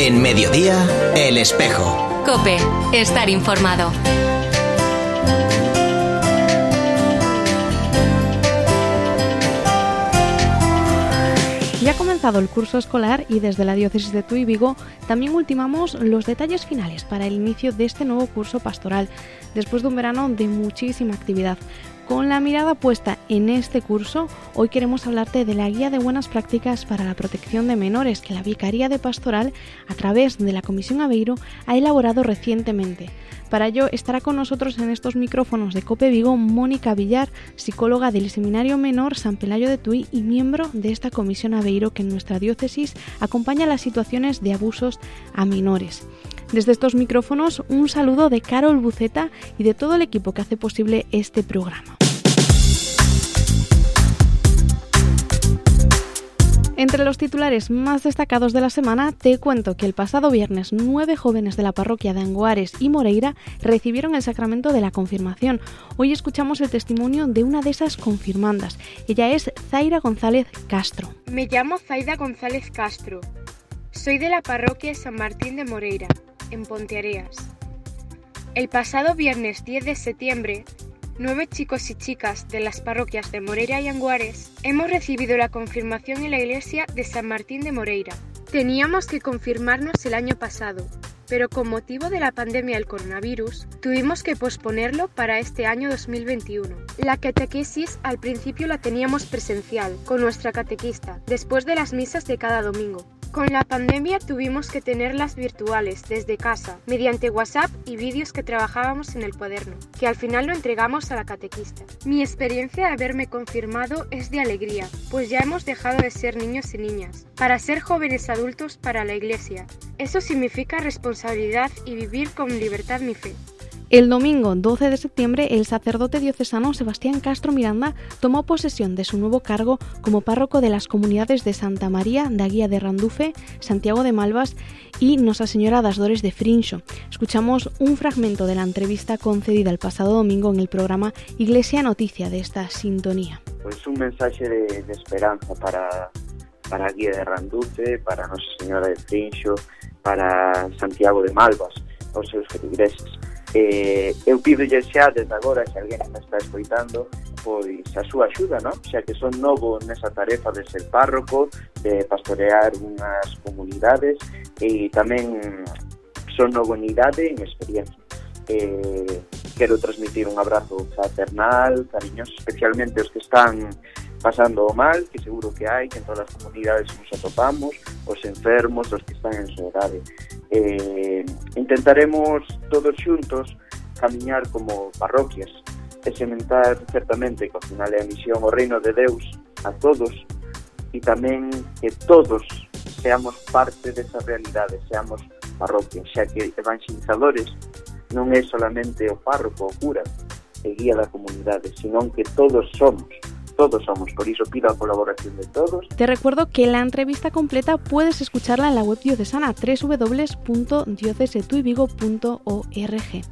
En Mediodía, El Espejo. Cope, estar informado. Ya ha comenzado el curso escolar y desde la diócesis de Tuy Vigo también ultimamos los detalles finales para el inicio de este nuevo curso pastoral, después de un verano de muchísima actividad. Con la mirada puesta en este curso, hoy queremos hablarte de la Guía de Buenas Prácticas para la Protección de Menores que la Vicaría de Pastoral, a través de la Comisión Aveiro, ha elaborado recientemente. Para ello estará con nosotros en estos micrófonos de Cope Vigo Mónica Villar, psicóloga del Seminario Menor San Pelayo de Tui y miembro de esta Comisión Aveiro que en nuestra diócesis acompaña las situaciones de abusos a menores. Desde estos micrófonos, un saludo de Carol Buceta y de todo el equipo que hace posible este programa. Entre los titulares más destacados de la semana, te cuento que el pasado viernes nueve jóvenes de la parroquia de Anguares y Moreira recibieron el sacramento de la confirmación. Hoy escuchamos el testimonio de una de esas confirmandas. Ella es Zaira González Castro. Me llamo Zaira González Castro. Soy de la parroquia San Martín de Moreira en Ponteareas. El pasado viernes 10 de septiembre, nueve chicos y chicas de las parroquias de Moreira y Anguares hemos recibido la confirmación en la iglesia de San Martín de Moreira. Teníamos que confirmarnos el año pasado, pero con motivo de la pandemia del coronavirus, tuvimos que posponerlo para este año 2021. La catequesis al principio la teníamos presencial, con nuestra catequista, después de las misas de cada domingo. Con la pandemia tuvimos que tenerlas virtuales desde casa, mediante WhatsApp y vídeos que trabajábamos en el cuaderno, que al final lo entregamos a la catequista. Mi experiencia de haberme confirmado es de alegría, pues ya hemos dejado de ser niños y niñas, para ser jóvenes adultos para la Iglesia. Eso significa responsabilidad y vivir con libertad mi fe. El domingo 12 de septiembre, el sacerdote diocesano Sebastián Castro Miranda tomó posesión de su nuevo cargo como párroco de las comunidades de Santa María da Guía de Randufe, Santiago de Malvas y Nosa Señora das Dores de Frincho. Escuchamos un fragmento de la entrevista concedida el pasado domingo en el programa Iglesia Noticia de esta sintonía. Pues un mensaje de, esperanza para, para Guía de Randufe, para Nosa Señora de Frincho, para Santiago de Malvas, os seus feligreses Eh, eu pido xa desde agora, se alguén me está escoitando, pois a súa axuda, non? Xa que son novo nesa tarefa de ser párroco, de pastorear unhas comunidades e tamén son novo en idade en experiencia. Eh, quero transmitir un abrazo fraternal, cariñoso, especialmente os que están pasando mal, que seguro que hai, que en todas as comunidades nos atopamos, os enfermos, os que están en soledade. Eh, intentaremos todos xuntos camiñar como parroquias e sementar certamente que ao final é a misión o reino de Deus a todos e tamén que todos seamos parte desa realidade, seamos parroquias, xa que evangelizadores non é solamente o párroco, o cura, e guía da comunidade, senón que todos somos todos somos, por iso pido a colaboración de todos. Te recuerdo que la entrevista completa puedes escucharla en la web diocesana www.diocesetuivigo.org.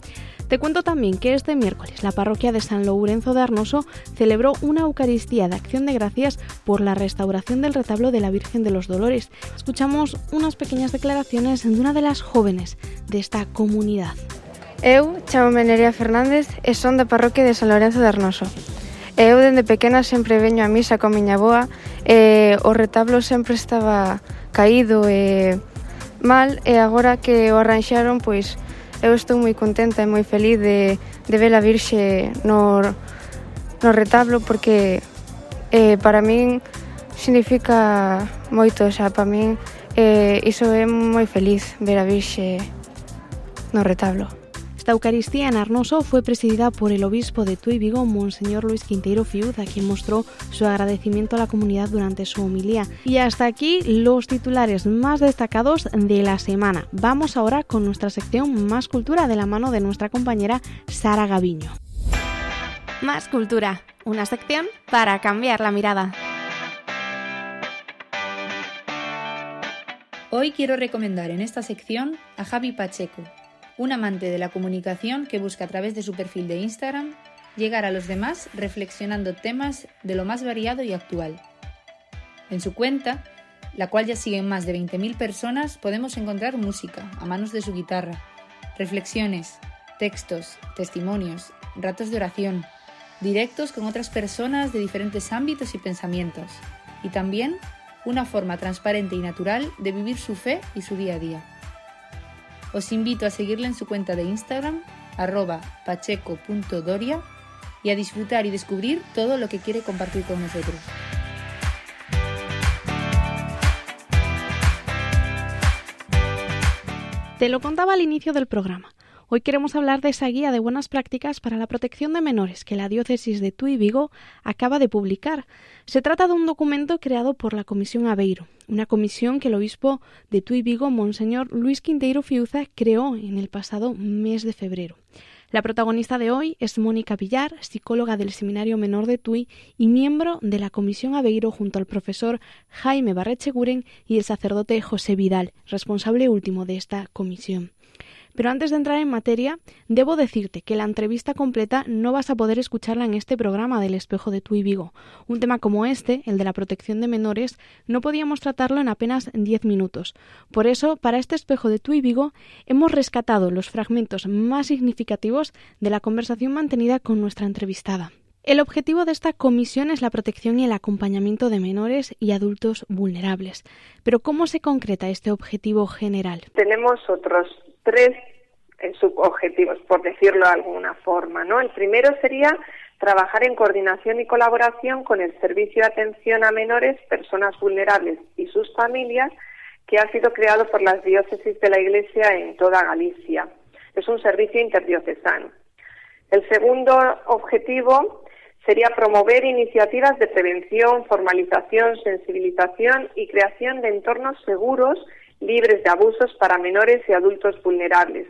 Te cuento también que este miércoles la parroquia de San Lourenzo de Arnoso celebró una Eucaristía de acción de gracias por la restauración del retablo de la Virgen de los Dolores. Escuchamos unas pequeñas declaraciones de una de las jóvenes de esta comunidad. Eu chamo Nerea Fernández e son da parroquia de San Lourenzo de Arnoso. E eu dende pequena sempre veño a misa con miña boa e o retablo sempre estaba caído e mal e agora que o arranxaron pois eu estou moi contenta e moi feliz de, de ver a Virxe no, no retablo porque eh, para min significa moito, xa, para min eh, iso é moi feliz ver a Virxe no retablo. Esta Eucaristía en Arnoso fue presidida por el obispo de Tuy Vigo, Monseñor Luis Quinteiro Fiuz, a quien mostró su agradecimiento a la comunidad durante su homilía. Y hasta aquí los titulares más destacados de la semana. Vamos ahora con nuestra sección Más Cultura de la mano de nuestra compañera Sara Gaviño. Más Cultura, una sección para cambiar la mirada. Hoy quiero recomendar en esta sección a Javi Pacheco, un amante de la comunicación que busca a través de su perfil de Instagram llegar a los demás reflexionando temas de lo más variado y actual. En su cuenta la cual ya siguen más de 20.000 personas, podemos encontrar música a manos de su guitarra, reflexiones, textos, testimonios, ratos de oración, directos con otras personas de diferentes ámbitos y pensamientos, y también una forma transparente y natural de vivir su fe y su día a día. Os invito a seguirle en su cuenta de Instagram, arroba pacheco.doria, y a disfrutar y descubrir todo lo que quiere compartir con nosotros. Te lo contaba al inicio del programa. Hoy queremos hablar de esa guía de buenas prácticas para la protección de menores que la diócesis de Tuy Vigo acaba de publicar. Se trata de un documento creado por la Comisión Aveiro, una comisión que el obispo de Tuy Vigo, Monseñor Luis Quinteiro Fiuza, creó en el pasado mes de febrero. La protagonista de hoy es Mónica Villar, psicóloga del Seminario Menor de Tui y miembro de la Comisión Aveiro junto al profesor Jaime Barrecheguren y el sacerdote José Vidal, responsable último de esta comisión. Pero antes de entrar en materia, debo decirte que la entrevista completa no vas a poder escucharla en este programa del espejo de Tui Vigo. Un tema como este, el de la protección de menores, no podíamos tratarlo en apenas 10 minutos. Por eso, para este espejo de Tui Vigo, hemos rescatado los fragmentos más significativos de la conversación mantenida con nuestra entrevistada. El objetivo de esta comisión es la protección y el acompañamiento de menores y adultos vulnerables. Pero ¿cómo se concreta este objetivo general? Tenemos otros tres eh, subobjetivos, por decirlo de alguna forma. ¿no? El primero sería trabajar en coordinación y colaboración con el Servicio de Atención a Menores, Personas Vulnerables y sus familias, que ha sido creado por las diócesis de la Iglesia en toda Galicia. Es un servicio interdiocesano. El segundo objetivo sería promover iniciativas de prevención, formalización, sensibilización y creación de entornos seguros libres de abusos para menores y adultos vulnerables.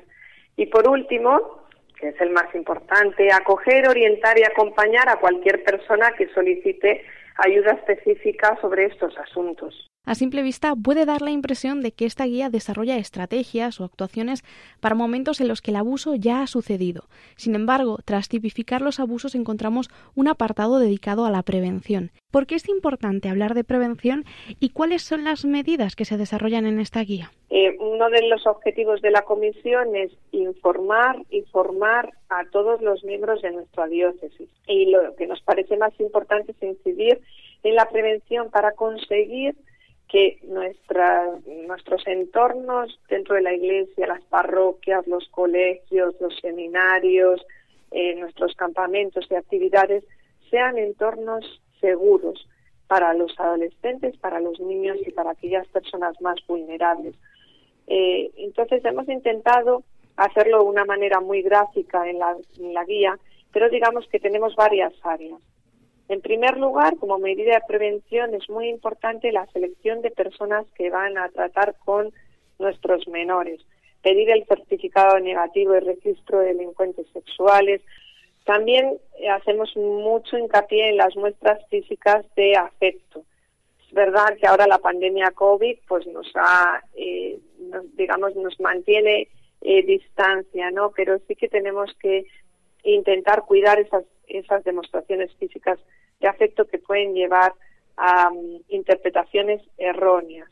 Y por último, que es el más importante, acoger, orientar y acompañar a cualquier persona que solicite ayuda específica sobre estos asuntos. A simple vista puede dar la impresión de que esta guía desarrolla estrategias o actuaciones para momentos en los que el abuso ya ha sucedido. Sin embargo, tras tipificar los abusos encontramos un apartado dedicado a la prevención. ¿Por qué es importante hablar de prevención y cuáles son las medidas que se desarrollan en esta guía? Eh, uno de los objetivos de la comisión es informar y formar a todos los miembros de nuestra diócesis. Y lo que nos parece más importante es incidir en la prevención para conseguir que nuestros entornos dentro de la iglesia, las parroquias, los colegios, los seminarios, eh, nuestros campamentos y actividades sean entornos seguros para los adolescentes, para los niños y para aquellas personas más vulnerables. Eh, entonces hemos intentado hacerlo de una manera muy gráfica en la guía, pero digamos que tenemos varias áreas. En primer lugar, como medida de prevención, es muy importante la selección de personas que van a tratar con nuestros menores. Pedir el certificado negativo de registro de delincuentes sexuales. También eh, hacemos mucho hincapié en las muestras físicas de afecto. Es verdad que ahora la pandemia COVID pues nos ha, eh, digamos, nos mantiene eh, distancia, ¿no? Pero sí que tenemos que intentar cuidar esas, esas demostraciones físicas de afecto que pueden llevar a um, interpretaciones erróneas.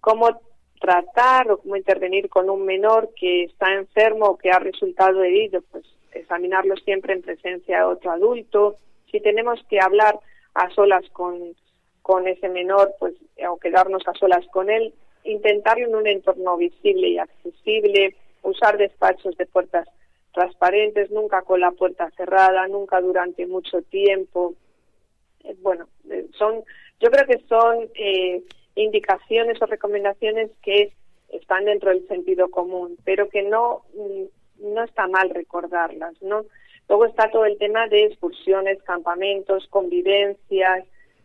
Cómo tratar o cómo intervenir con un menor que está enfermo o que ha resultado herido, pues examinarlo siempre en presencia de otro adulto. Si tenemos que hablar a solas con, con ese menor, pues o quedarnos a solas con él, intentarlo en un entorno visible y accesible, usar despachos de puertas transparentes, nunca con la puerta cerrada, nunca durante mucho tiempo, eh, bueno, eh, son, yo creo que son eh, indicaciones o recomendaciones que están dentro del sentido común, pero que no, mm, no está mal recordarlas, ¿no? Luego está todo el tema de excursiones, campamentos, convivencias,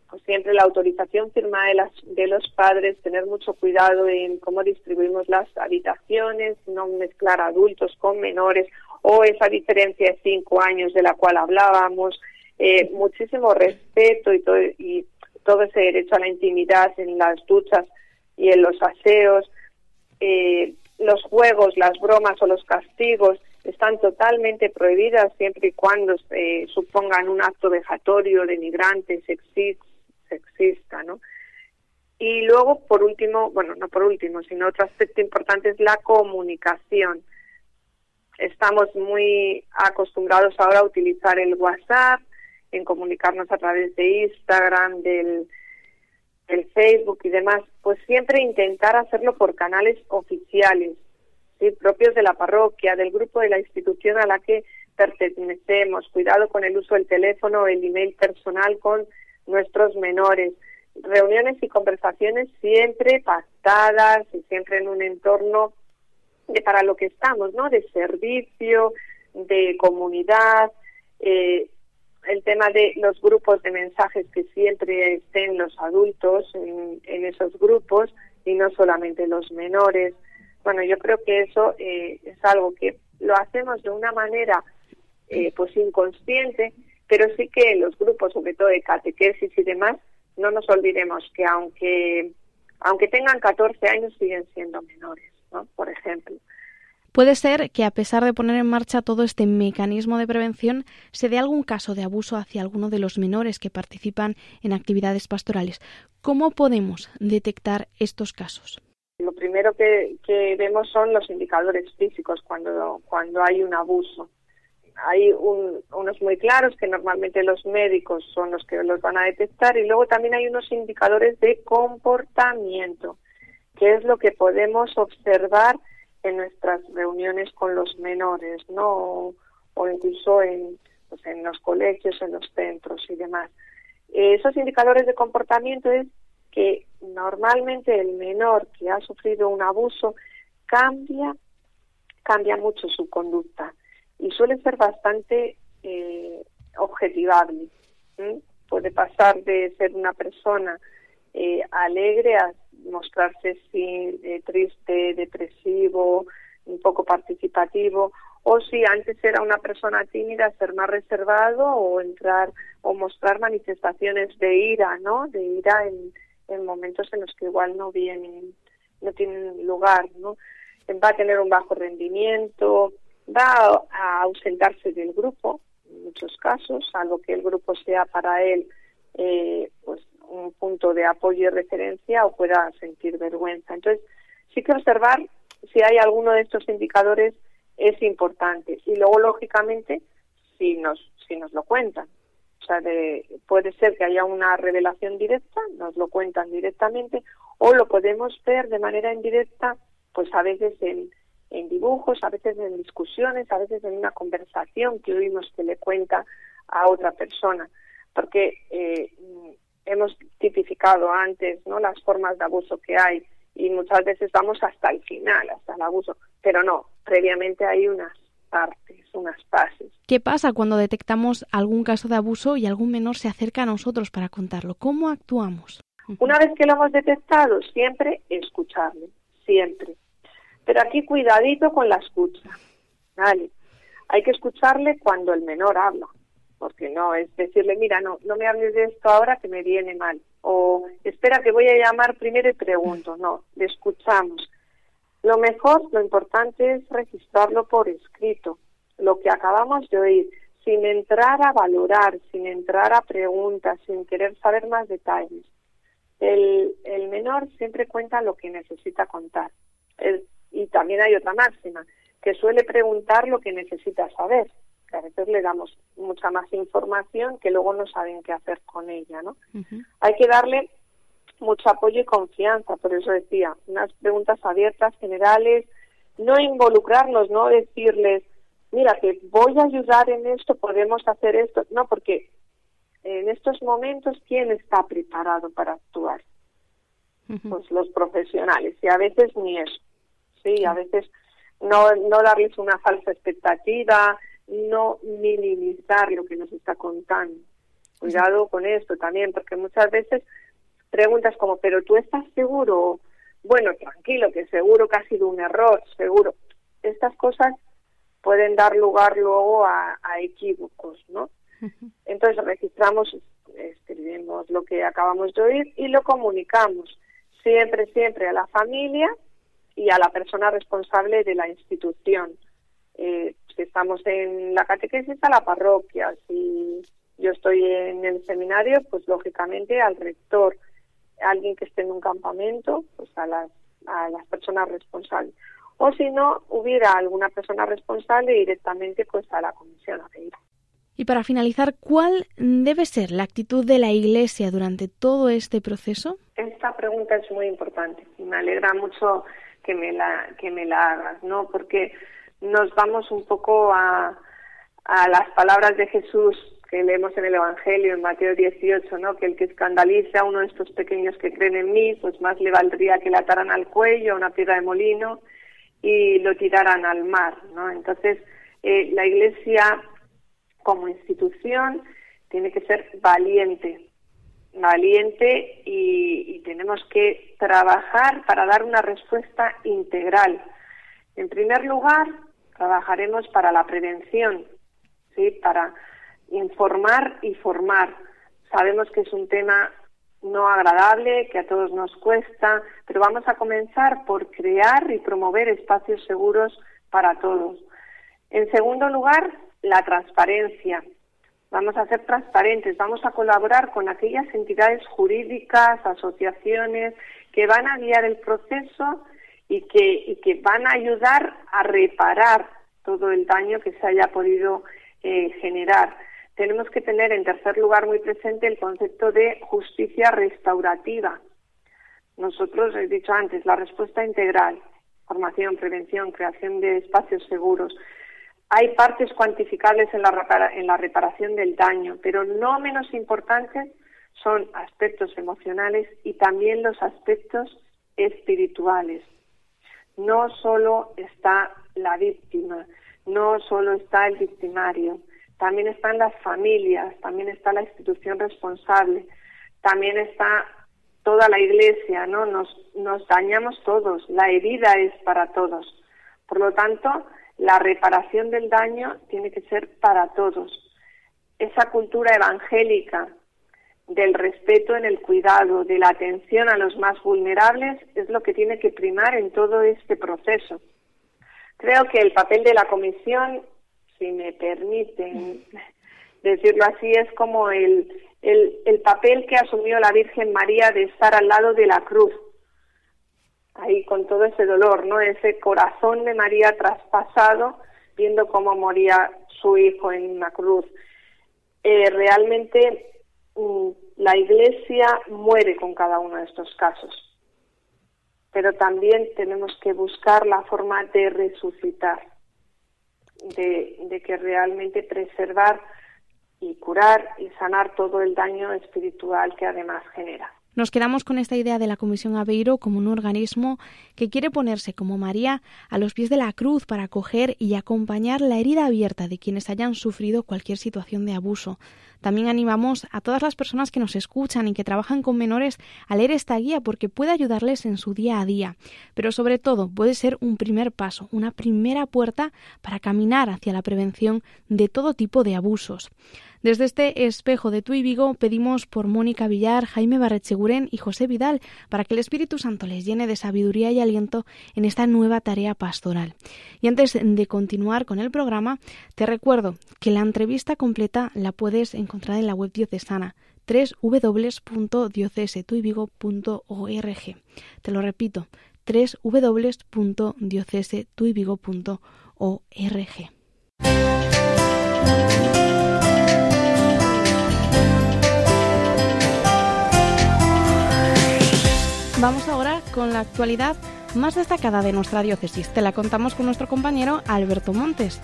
pues siempre la autorización firmada de, las, de los padres, tener mucho cuidado en cómo distribuimos las habitaciones, no mezclar adultos con menores o esa diferencia de cinco años de la cual hablábamos, eh, muchísimo respeto y todo, y todo ese derecho a la intimidad en las duchas y en los aseos. Eh, los juegos, las bromas o los castigos están totalmente prohibidas siempre y cuando se supongan un acto vejatorio, denigrante, sexista, ¿no? Y luego, por último, bueno, no por último, sino otro aspecto importante es la comunicación. Estamos muy acostumbrados ahora a utilizar el WhatsApp, en comunicarnos a través de Instagram, del, Facebook y demás, pues siempre intentar hacerlo por canales oficiales, ¿sí? propios de la parroquia, del grupo de la institución a la que pertenecemos, cuidado con el uso del teléfono el email personal con nuestros menores, reuniones y conversaciones siempre pactadas y siempre en un entorno para lo que estamos, ¿no? De servicio, de comunidad, eh, el tema de los grupos de mensajes que siempre estén los adultos en, esos grupos y no solamente los menores. Bueno, yo creo que eso eh, es algo que lo hacemos de una manera eh, pues inconsciente, pero sí que los grupos, sobre todo de catequesis y demás, no nos olvidemos que aunque aunque tengan 14 años siguen siendo menores, ¿no? Por ejemplo. Puede ser que a pesar de poner en marcha todo este mecanismo de prevención, se dé algún caso de abuso hacia alguno de los menores que participan en actividades pastorales. ¿Cómo podemos detectar estos casos? Lo primero que, vemos son los indicadores físicos cuando, cuando hay un abuso. Hay unos muy claros que normalmente los médicos son los que los van a detectar y luego también hay unos indicadores de comportamiento, que es lo que podemos observar en nuestras reuniones con los menores, ¿no? O, incluso en, pues en los colegios, en los centros y demás. esos indicadores de comportamiento es que normalmente el menor que ha sufrido un abuso cambia, cambia mucho su conducta y suele ser bastante eh, objetivable. Puede pasar de ser una persona eh, alegre a mostrarse sin, eh, triste, depresivo, un poco participativo, o si antes era una persona tímida, ser más reservado o entrar o mostrar manifestaciones de ira, ¿no? De ira en, en momentos en los que igual no vienen, no tienen lugar, ¿no? Va a tener un bajo rendimiento, va a ausentarse del grupo, en muchos casos, algo que el grupo sea para él eh, pues un punto de apoyo y referencia o pueda sentir vergüenza. Entonces, sí que observar si hay alguno de estos indicadores es importante. Y luego, lógicamente, si nos, si nos lo cuentan. O sea, de, puede ser que haya una revelación directa, nos lo cuentan directamente, o lo podemos ver de manera indirecta, pues a veces en, en dibujos, a veces en discusiones, a veces en una conversación que oímos que le cuenta a otra persona. Porque eh, hemos tipificado antes no las formas de abuso que hay y muchas veces vamos hasta el final, hasta el abuso, pero no, previamente hay unas partes, unas fases. ¿Qué pasa cuando detectamos algún caso de abuso y algún menor se acerca a nosotros para contarlo? ¿Cómo actuamos? Una vez que lo hemos detectado, siempre escucharle, siempre. Pero aquí cuidadito con la escucha, ¿vale? Hay que escucharle cuando el menor habla, porque no es decirle, mira, no, no me hables de esto ahora que me viene mal, o espera que voy a llamar primero y pregunto, no, le escuchamos. Lo mejor, lo importante es registrarlo por escrito, lo que acabamos de oír, sin entrar a valorar, sin entrar a preguntas, sin querer saber más detalles. El, el menor siempre cuenta lo que necesita contar. y también hay otra máxima, que suele preguntar lo que necesita saber a veces le damos mucha más información que luego no saben qué hacer con ella, ¿no? Hay que darle mucho apoyo y confianza, por eso decía, unas preguntas abiertas, generales, no involucrarnos, no decirles, mira, que voy a ayudar en esto, podemos hacer esto, no, porque en estos momentos, ¿quién está preparado para actuar? Pues los profesionales, y a veces ni eso, sí, a veces no, no darles una falsa expectativa, no minimizar lo que nos está contando. Cuidado con esto también, porque muchas veces preguntas como, pero tú estás seguro, bueno, tranquilo, que seguro que ha sido un error, seguro. Estas cosas pueden dar lugar luego a, equívocos, ¿no? Entonces registramos, escribimos lo que acabamos de oír y lo comunicamos siempre, siempre a la familia y a la persona responsable de la institución. Estamos en la catequesis a la parroquia, si yo estoy en el seminario, pues lógicamente al rector. alguien que esté en un campamento, pues a las, a las personas responsables. O si no, hubiera alguna persona responsable directamente pues a la comisión a pedir. Y para finalizar, ¿cuál debe ser la actitud de la Iglesia durante todo este proceso? Esta pregunta es muy importante y me alegra mucho que me la que me la hagas, ¿no? Porque nos vamos un poco a, a las palabras de Jesús que leemos en el Evangelio, en Mateo 18, ¿no? que el que escandalice a uno de estos pequeños que creen en mí, pues más le valdría que le ataran al cuello a una piedra de molino y lo tiraran al mar. ¿no? Entonces, eh, la Iglesia como institución tiene que ser valiente, valiente y tenemos que trabajar para dar una respuesta integral. En primer lugar, trabajaremos para la prevención, ¿sí? para informar y formar. Sabemos que es un tema no agradable, que a todos nos cuesta, pero vamos a comenzar por crear y promover espacios seguros para todos. En segundo lugar, la transparencia. Vamos a ser transparentes, vamos a colaborar con aquellas entidades jurídicas, asociaciones que van a guiar el proceso y que, van a ayudar a reparar todo el daño que se haya podido eh, generar tenemos que tener en tercer lugar muy presente el concepto de justicia restaurativa. Nosotros, he dicho antes, la respuesta integral, formación, prevención, creación de espacios seguros. Hay partes cuantificables en la, en la reparación del daño, pero no menos importantes son aspectos emocionales y también los aspectos espirituales. No solo está la víctima, no solo está el victimario, también están las familias, también está la institución responsable, también está toda la iglesia, ¿no? Nos, nos dañamos todos, la herida es para todos. Por lo tanto, la reparación del daño tiene que ser para todos. Esa cultura evangélica del respeto en el cuidado, de la atención a los más vulnerables, es lo que tiene que primar en todo este proceso. Creo que el papel de la Comisión si me permiten decirlo así, es como el, el, el papel que asumió la Virgen María de estar al lado de la cruz, ahí con todo ese dolor, ¿no? Ese corazón de María traspasado, viendo cómo moría su hijo en una cruz. Eh, realmente la Iglesia muere con cada uno de estos casos, pero también tenemos que buscar la forma de resucitar de, que realmente preservar y curar y sanar todo el daño espiritual que además genera. Nos quedamos con esta idea de la Comisión Aveiro como un organismo que quiere ponerse como María a los pies de la cruz para acoger y acompañar la herida abierta de quienes hayan sufrido cualquier situación de abuso. También animamos a todas las personas que nos escuchan y que trabajan con menores a leer esta guía porque puede ayudarles en su día a día, pero sobre todo puede ser un primer paso, una primera puerta para caminar hacia la prevención de todo tipo de abusos. Desde este espejo de Tu y Vigo pedimos por Mónica Villar, Jaime Barretseguren y José Vidal para que el Espíritu Santo les llene de sabiduría y aliento en esta nueva tarea pastoral. Y antes de continuar con el programa, te recuerdo que la entrevista completa la puedes encontrar en la web diocesana www.diocesetuivigo.org. Te lo repito, www.diocesetuivigo.org. Vamos ahora con la actualidad más destacada de nuestra diócesis. Te la contamos con nuestro compañero Alberto Montes.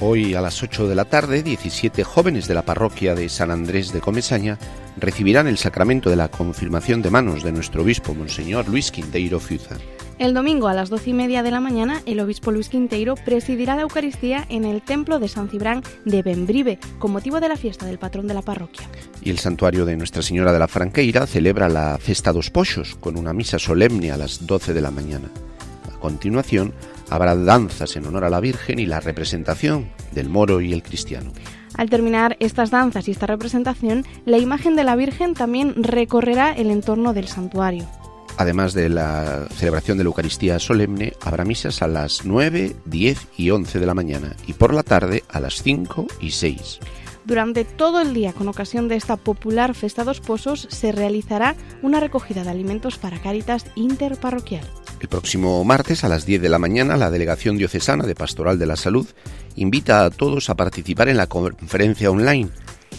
Hoy a las 8 de la tarde, 17 jóvenes de la parroquia de San Andrés de Comesaña recibirán el sacramento de la confirmación de manos de nuestro obispo, Monseñor Luis Quinteiro Fiuza. El domingo a las doce y media de la mañana, el obispo Luis Quinteiro presidirá la Eucaristía en el templo de San Cibrán de Bembrive, con motivo de la fiesta del patrón de la parroquia. Y el santuario de Nuestra Señora de la Franqueira celebra la Festa dos Pochos, con una misa solemne a las 12 de la mañana. A continuación, habrá danzas en honor a la Virgen y la representación del moro y el cristiano. Al terminar estas danzas y esta representación, la imagen de la Virgen también recorrerá el entorno del santuario. Además de la celebración de la Eucaristía solemne, habrá misas a las 9, 10 y 11 de la mañana y por la tarde a las 5 y 6. Durante todo el día, con ocasión de esta popular Festa dos Pozos, se realizará una recogida de alimentos para Cáritas interparroquial. El próximo martes a las 10 de la mañana, la Delegación Diocesana de Pastoral de la Salud invita a todos a participar en la conferencia online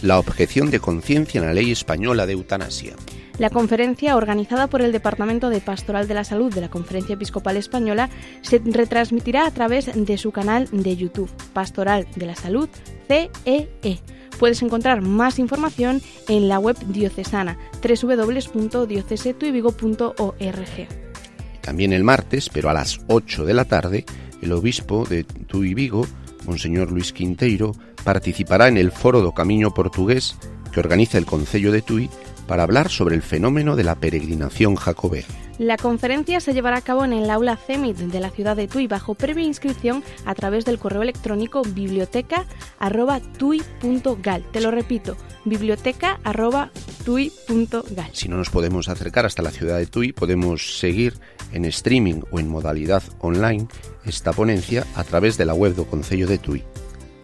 La objeción de conciencia en la ley española de eutanasia. La conferencia, organizada por el Departamento de Pastoral de la Salud de la Conferencia Episcopal Española, se retransmitirá a través de su canal de YouTube, Pastoral de la Salud CEE. E. Puedes encontrar más información en la web diocesana www.diocesetuivigo.org. También el martes, pero a las 8 de la tarde, el obispo de Tui Vigo, Monseñor Luis Quinteiro, participará en el Foro do Camino Portugués que organiza el Concello de Tui para hablar sobre el fenómeno de la peregrinación jacobea. La conferencia se llevará a cabo en el aula CEMIT de la ciudad de Tui bajo previa inscripción a través del correo electrónico biblioteca.tui.gal. Te lo repito, biblioteca.tui.gal. Si no nos podemos acercar hasta la ciudad de Tui, podemos seguir en streaming o en modalidad online esta ponencia a través de la web do Concello de Tui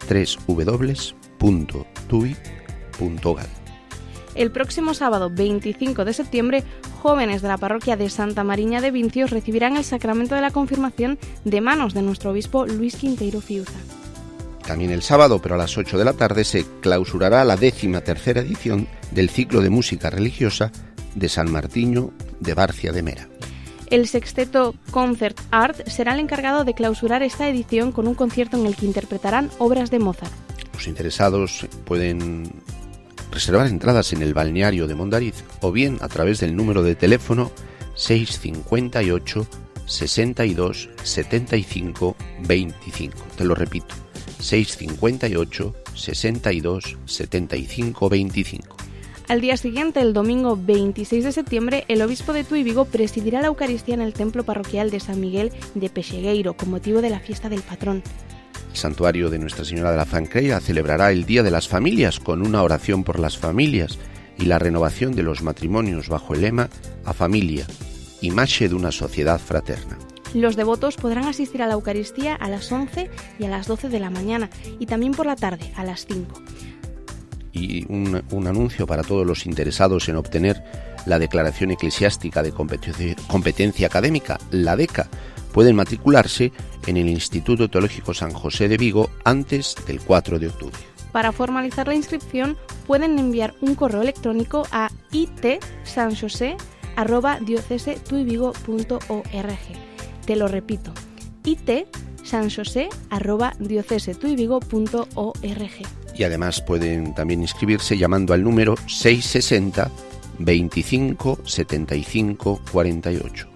www.tui.gal. El próximo sábado 25 de septiembre, jóvenes de la parroquia de Santa Mariña de Vincios recibirán el sacramento de la confirmación de manos de nuestro obispo Luis Quinteiro Fiuza. También el sábado, pero a las 8 de la tarde, se clausurará la décima tercera edición del ciclo de música religiosa de San Martiño de Barcia de Mera. El sexteto Concert Art será el encargado de clausurar esta edición con un concierto en el que interpretarán obras de Mozart. Los interesados pueden reservar entradas en el balneario de Mondariz o bien a través del número de teléfono 658 62 75 25. Te lo repito, 658 62 75 25. Al día siguiente, el domingo 26 de septiembre, el obispo de Tui Vigo presidirá la Eucaristía en el templo parroquial de San Miguel de Pexegueiro con motivo de la fiesta del patrón. El santuario de Nuestra Señora de la Zancreia celebrará el Día de las Familias con una oración por las familias y la renovación de los matrimonios bajo el lema A familia, imagen de una sociedad fraterna. Los devotos podrán asistir a la Eucaristía a las 11 y a las 12 de la mañana y también por la tarde a las 5. Y un, un anuncio para todos los interesados en obtener la Declaración Eclesiástica de Competencia Académica, la DECA, pueden matricularse en el Instituto Teológico San José de Vigo antes del 4 de octubre. Para formalizar la inscripción pueden enviar un correo electrónico a itsanjose@diocesetuivigo.org. Te lo repito, itsanjose@diocesetuivigo.org. Y además pueden también inscribirse llamando al número 660 25 75 48.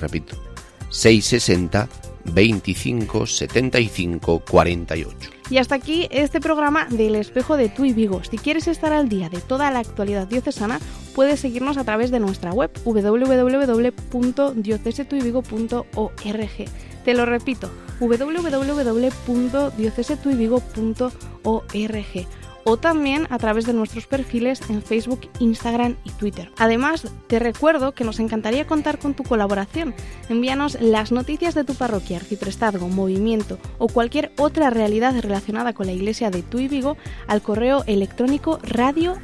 Repito, 660 25 75 48. Y hasta aquí este programa del espejo de Tu y Vigo. Si quieres estar al día de toda la actualidad diocesana, puedes seguirnos a través de nuestra web www.diocesetuivigo.org. Te lo repito, www.diocesetuivigo.org o también a través de nuestros perfiles en Facebook, Instagram y Twitter. Además, te recuerdo que nos encantaría contar con tu colaboración. Envíanos las noticias de tu parroquia, arciprestazgo, movimiento o cualquier otra realidad relacionada con la iglesia de Tuy Vigo al correo electrónico radio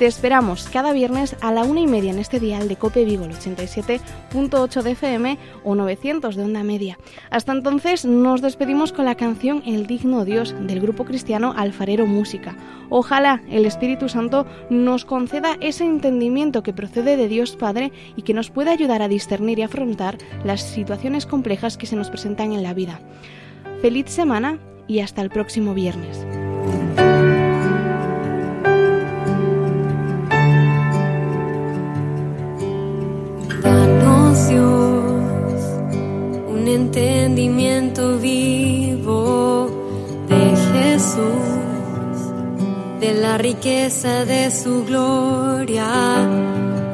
te esperamos cada viernes a la una y media en este dial de Cope Vigo, el 87.8 de FM o 900 de onda media. Hasta entonces nos despedimos con la canción El digno Dios del grupo cristiano Alfarero Música. Ojalá el Espíritu Santo nos conceda ese entendimiento que procede de Dios Padre y que nos pueda ayudar a discernir y afrontar las situaciones complejas que se nos presentan en la vida. Feliz semana y hasta el próximo viernes. Riqueza de su gloria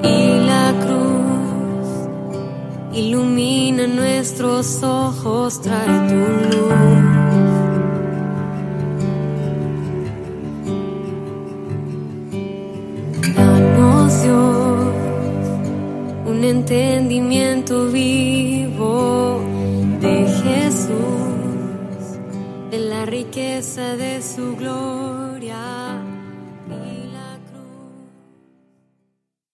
y la cruz. Ilumina nuestros ojos, trae tu luz. Danos Dios un entendimiento vivo de Jesús, de la riqueza de su gloria.